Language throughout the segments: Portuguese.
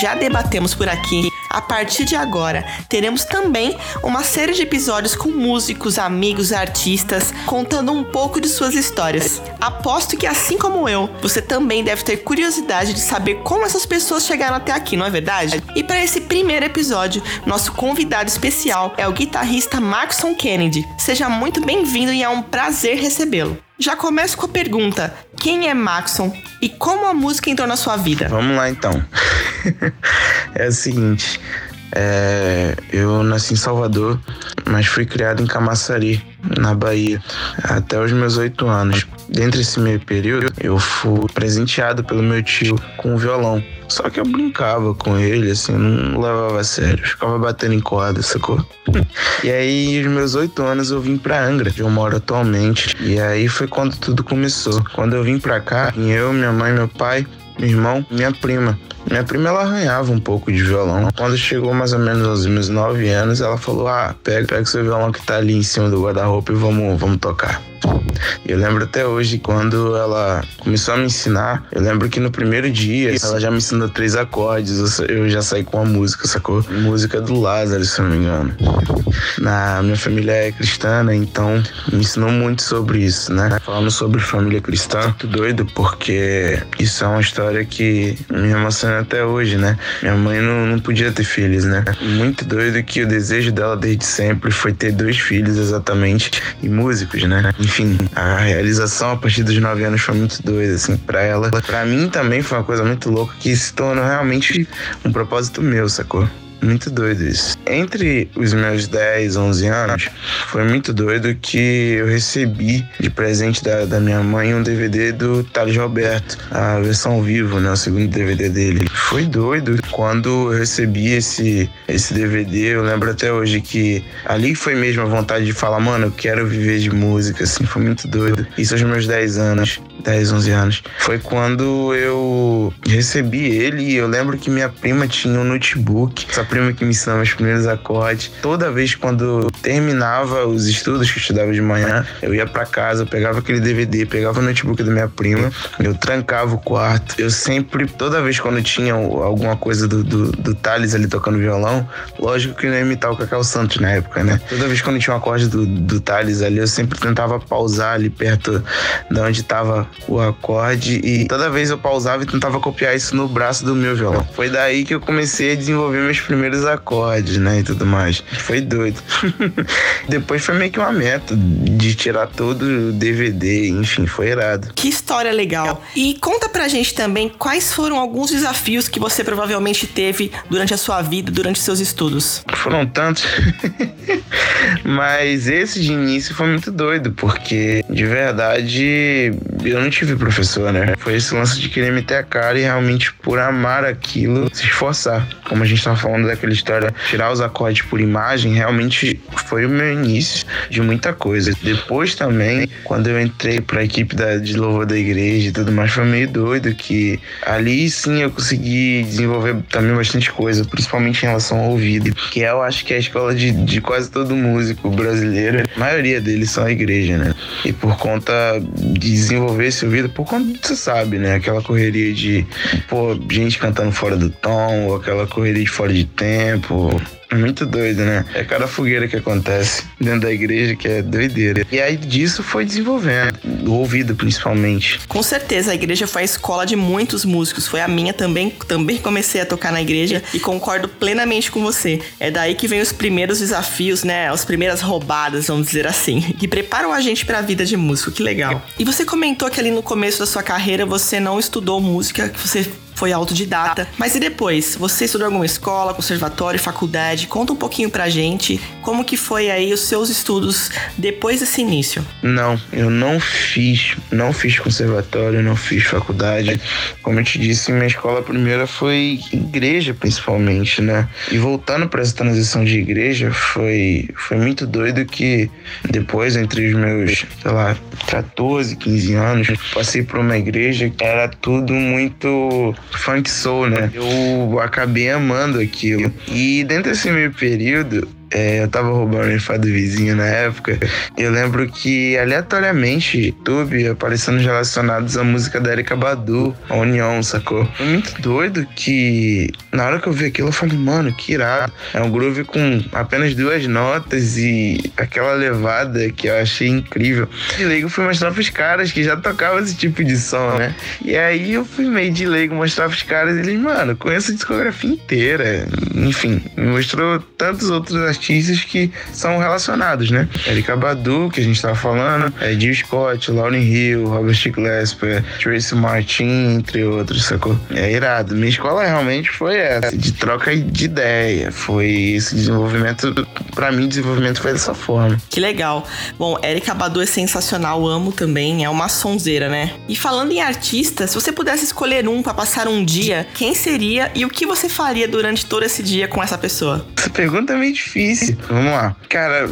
Já debatemos por aqui, a partir de agora teremos também uma série de episódios com músicos, amigos, artistas, contando um pouco de suas histórias. Aposto que, assim como eu, você também deve ter curiosidade de saber como essas pessoas chegaram até aqui, não é verdade? E para esse primeiro episódio, nosso convidado especial é o guitarrista Maxon Kennedy. Seja muito bem-vindo e é um prazer recebê-lo. Já começo com a pergunta: quem é Maxon e como a música entrou na sua vida? Vamos lá então. é o seguinte, é, eu nasci em Salvador, mas fui criado em Camaçari, na Bahia, até os meus oito anos. Dentro desse meio período, eu fui presenteado pelo meu tio com um violão. Só que eu brincava com ele, assim, não levava a sério. Ficava batendo em corda, sacou? e aí, os meus oito anos, eu vim pra Angra, onde eu moro atualmente. E aí foi quando tudo começou. Quando eu vim pra cá, eu, minha mãe, meu pai, meu irmão, minha prima. Minha prima ela arranhava um pouco de violão. Quando chegou mais ou menos aos meus nove anos, ela falou: Ah, pega, pega seu violão que tá ali em cima do guarda-roupa e vamos, vamos tocar. Eu lembro até hoje quando ela começou a me ensinar. Eu lembro que no primeiro dia ela já me ensinou três acordes. Eu já saí com a música, sacou? Música do Lázaro, se não me engano. Na minha família é cristã, né? Então me ensinou muito sobre isso, né? Falando sobre família cristã, muito doido, porque isso é uma história que me emociona até hoje, né? Minha mãe não, não podia ter filhos, né? Muito doido que o desejo dela desde sempre foi ter dois filhos exatamente e músicos, né? enfim, a realização a partir dos nove anos foi muito doida, assim, pra ela. Pra mim também foi uma coisa muito louca que se tornou realmente um propósito meu, sacou? Muito doido isso. Entre os meus 10, 11 anos, foi muito doido que eu recebi de presente da, da minha mãe um DVD do Thales Roberto, a versão vivo, né? O segundo DVD dele. Foi doido quando eu recebi esse, esse DVD. Eu lembro até hoje que ali foi mesmo a vontade de falar, mano, eu quero viver de música, assim. Foi muito doido. Isso aos meus 10 anos. 10, 11 anos. Foi quando eu recebi ele e eu lembro que minha prima tinha um notebook. Essa prima que me ensinava os primeiros acordes. Toda vez quando terminava os estudos que eu estudava de manhã, eu ia para casa, eu pegava aquele DVD, pegava o notebook da minha prima, eu trancava o quarto. Eu sempre, toda vez quando tinha alguma coisa do, do, do Thales ali tocando violão, lógico que eu ia imitar o Cacau Santos na época, né? Toda vez quando tinha um acorde do, do Thales ali, eu sempre tentava pausar ali perto de onde tava o acorde e toda vez eu pausava e tentava copiar isso no braço do meu violão. Foi daí que eu comecei a desenvolver meus primeiros acordes, né, e tudo mais. Foi doido. Depois foi meio que uma meta de tirar todo o DVD, enfim, foi irado. Que história legal. E conta pra gente também quais foram alguns desafios que você provavelmente teve durante a sua vida, durante seus estudos. Foram tantos. Mas esse de início foi muito doido, porque de verdade eu não tive professor, né? Foi esse lance de querer meter a cara e realmente, por amar aquilo, se esforçar. Como a gente tava falando daquela história, tirar os acordes por imagem, realmente foi o meu início de muita coisa. Depois também, quando eu entrei pra equipe da, de louvor da igreja e tudo mais, foi meio doido que ali sim eu consegui desenvolver também bastante coisa, principalmente em relação ao ouvido, que eu acho que é a escola de, de quase todo músico brasileiro. A maioria deles são a igreja, né? E por conta de desenvolver esse ouvido por conta você sabe, né? Aquela correria de, pô, gente cantando fora do tom, ou aquela correria de fora de tempo, muito doido, né? É cada fogueira que acontece dentro da igreja que é doideira. E aí disso foi desenvolvendo, o ouvido principalmente. Com certeza, a igreja foi a escola de muitos músicos. Foi a minha também. Também comecei a tocar na igreja e concordo plenamente com você. É daí que vem os primeiros desafios, né? As primeiras roubadas, vamos dizer assim, que preparam a gente para a vida de músico. Que legal. E você comentou que ali no começo da sua carreira você não estudou música, que você foi autodidata. Mas e depois? Você estudou alguma escola, conservatório, faculdade? Conta um pouquinho pra gente como que foi aí os seus estudos depois desse início. Não, eu não fiz, não fiz conservatório, não fiz faculdade. Como eu te disse, minha escola primeira foi igreja, principalmente, né? E voltando para essa transição de igreja, foi, foi muito doido que depois, entre os meus, sei lá, 14, 15 anos, passei por uma igreja que era tudo muito funk soul, né? Eu acabei amando aquilo. E dentro desse meio período, é, eu tava roubando o Wi-Fi do vizinho na época. Eu lembro que aleatoriamente YouTube aparecendo relacionados à música da Erika Badu, a União, sacou? Foi muito doido que na hora que eu vi aquilo eu falei, mano, que irado. É um groove com apenas duas notas e aquela levada que eu achei incrível. De leigo fui mostrar pros caras que já tocavam esse tipo de som, né? E aí eu fui meio de leigo mostrar pros caras e eles, mano, conheço a discografia inteira. Enfim, me mostrou tantos outros artistas que são relacionados, né? Erika Badu, que a gente tava falando, é Jill Scott, Lauryn Hill, Robert Glasper, Tracy Martin, entre outros, sacou? É irado. Minha escola realmente foi essa, de troca de ideia. Foi esse desenvolvimento, para mim, desenvolvimento foi dessa forma. Que legal. Bom, Erika Badu é sensacional, amo também, é uma sonzeira, né? E falando em artista, se você pudesse escolher um para passar um dia, quem seria e o que você faria durante todo esse dia com essa pessoa? Essa pergunta é meio difícil. Vamos lá. Cara,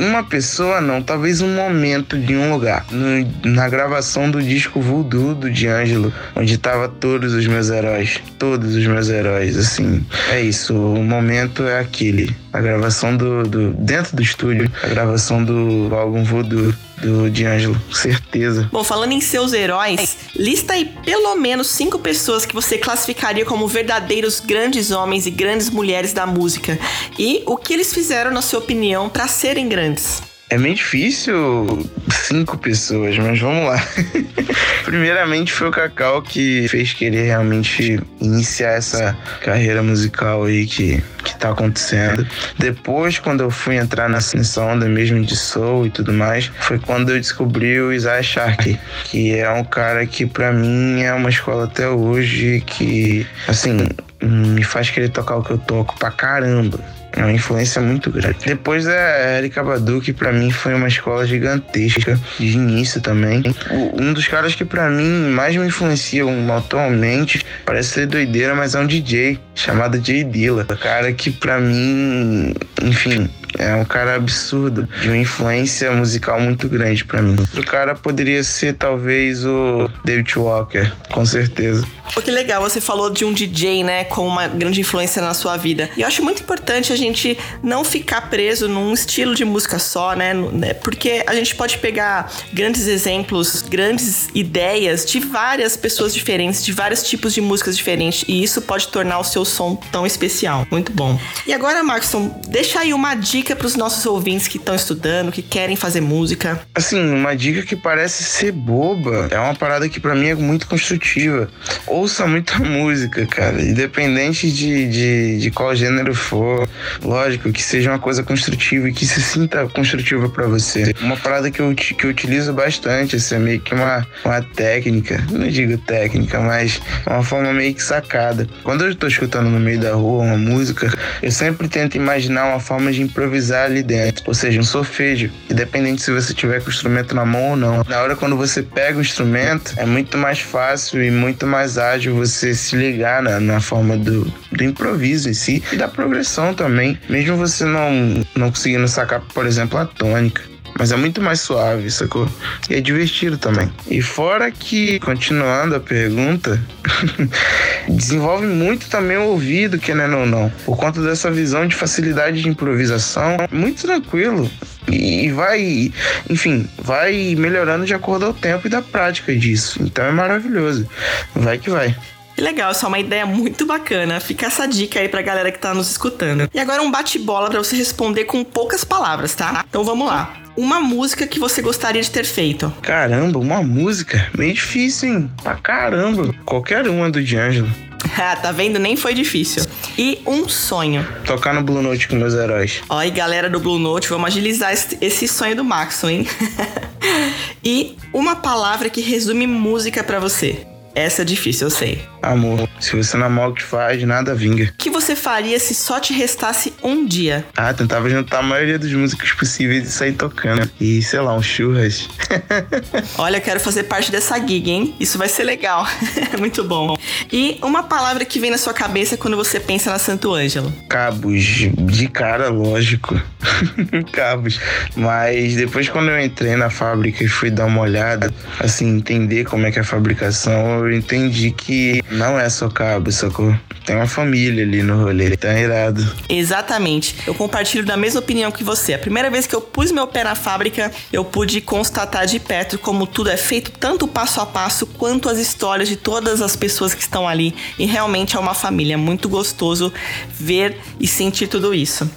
uma pessoa não, talvez um momento de um lugar. No, na gravação do disco Voodoo do D'Angelo, onde tava todos os meus heróis. Todos os meus heróis, assim. É isso, o momento é aquele. A gravação do. do dentro do estúdio, a gravação do álbum Voodoo do D'Angelo, certeza. Bom, falando em seus heróis, lista aí pelo menos cinco pessoas que você classificaria como verdadeiros grandes homens e grandes mulheres da música. E o que eles fizeram, na sua opinião, para serem grandes. É meio difícil cinco pessoas, mas vamos lá. Primeiramente foi o Cacau que fez querer realmente iniciar essa carreira musical aí que, que tá acontecendo. Depois, quando eu fui entrar nessa onda mesmo de soul e tudo mais, foi quando eu descobri o Isaiah Shark, que é um cara que para mim é uma escola até hoje que, assim, me faz querer tocar o que eu toco pra caramba. É uma influência muito grande. Depois a Erika Badu, que pra mim foi uma escola gigantesca, de início também. Um dos caras que pra mim mais me influenciam atualmente, parece ser doideira, mas é um DJ chamado Jay Dilla. Cara que pra mim, enfim, é um cara absurdo, de uma influência musical muito grande para mim. O cara poderia ser talvez o David Walker, com certeza. Pô, que legal, você falou de um DJ, né, com uma grande influência na sua vida. E eu acho muito importante a gente não ficar preso num estilo de música só, né, né? Porque a gente pode pegar grandes exemplos, grandes ideias de várias pessoas diferentes, de vários tipos de músicas diferentes. E isso pode tornar o seu som tão especial. Muito bom. E agora, Markson, deixa aí uma dica para os nossos ouvintes que estão estudando, que querem fazer música. Assim, uma dica que parece ser boba, é uma parada que para mim é muito construtiva ouça muita música, cara. Independente de, de, de qual gênero for. Lógico, que seja uma coisa construtiva e que se sinta construtiva para você. Uma parada que eu, que eu utilizo bastante, assim, é meio que uma, uma técnica. Não digo técnica, mas uma forma meio que sacada. Quando eu tô escutando no meio da rua uma música, eu sempre tento imaginar uma forma de improvisar ali dentro. Ou seja, um solfejo. Independente se você tiver com o instrumento na mão ou não. Na hora quando você pega o instrumento, é muito mais fácil e muito mais ágil você se ligar na, na forma do, do improviso em si e da progressão também, mesmo você não, não conseguindo sacar, por exemplo, a tônica mas é muito mais suave, sacou? E é divertido também. E fora que, continuando a pergunta, desenvolve muito também o ouvido, que não ou não, por conta dessa visão de facilidade de improvisação, muito tranquilo. E vai, enfim, vai melhorando de acordo ao tempo e da prática disso. Então é maravilhoso. Vai que vai. Que legal, isso é uma ideia muito bacana. Fica essa dica aí pra galera que tá nos escutando. E agora um bate-bola para você responder com poucas palavras, tá? Então vamos lá. Uma música que você gostaria de ter feito? Caramba, uma música? Meio difícil, hein? Pra caramba. Qualquer uma do D'Angelo. Ah, tá vendo? Nem foi difícil. E um sonho. Tocar no Blue Note com meus heróis. Ó, e galera do Blue Note, vamos agilizar esse sonho do Maxon, hein? e uma palavra que resume música para você. Essa é difícil, eu sei. Amor, se você não amar o que faz, nada vinga. O que você faria se só te restasse um dia? Ah, tentava juntar a maioria dos músicos possíveis e sair tocando. E, sei lá, um churras. Olha, eu quero fazer parte dessa gig, hein? Isso vai ser legal. Muito bom. E uma palavra que vem na sua cabeça quando você pensa na Santo Ângelo? Cabos. De cara, lógico. Cabos. Mas depois, quando eu entrei na fábrica e fui dar uma olhada, assim, entender como é que é a fabricação, eu entendi que não é só cabo, sacou? Tem uma família ali no rolê, tá irado. Exatamente. Eu compartilho da mesma opinião que você. A primeira vez que eu pus meu pé na fábrica, eu pude constatar de perto como tudo é feito, tanto passo a passo quanto as histórias de todas as pessoas que estão ali. E realmente é uma família. Muito gostoso ver e sentir tudo isso.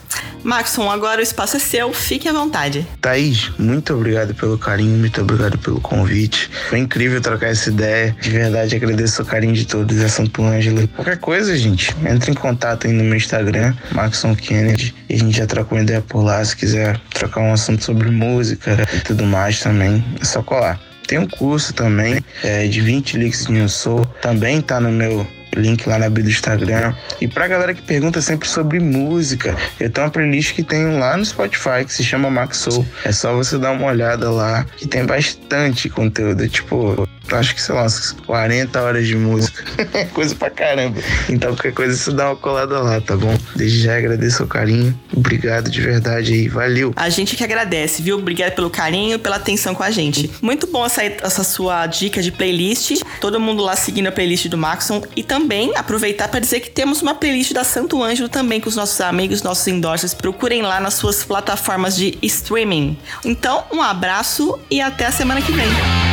Maxon, agora o espaço é seu, fique à vontade. Thaís, muito obrigado pelo carinho, muito obrigado pelo convite. Foi incrível trocar essa ideia. De verdade, agradeço o carinho de todos, é Santo Ângelo. Qualquer coisa, gente, entre em contato aí no meu Instagram, Maxon Kennedy, e a gente já troca uma ideia por lá. Se quiser trocar um assunto sobre música e tudo mais também, é só colar. Tem um curso também é, de 20 leaks de New Soul, também tá no meu link lá na bio do Instagram. E pra galera que pergunta sempre sobre música, eu tenho uma playlist que tem lá no Spotify que se chama Max Soul. É só você dar uma olhada lá, que tem bastante conteúdo. Tipo, acho que sei lá, umas 40 horas de música. coisa pra caramba. Então qualquer coisa você dá uma colada lá, tá bom? Desde já agradeço o carinho. Obrigado de verdade aí. Valeu. A gente que agradece, viu? Obrigado pelo carinho, pela atenção com a gente. Muito bom essa, essa sua dica de playlist. Todo mundo lá seguindo a playlist do Maxon. E também aproveitar para dizer que temos uma playlist da Santo Ângelo também com os nossos amigos, nossos endorsers. Procurem lá nas suas plataformas de streaming. Então, um abraço e até a semana que vem.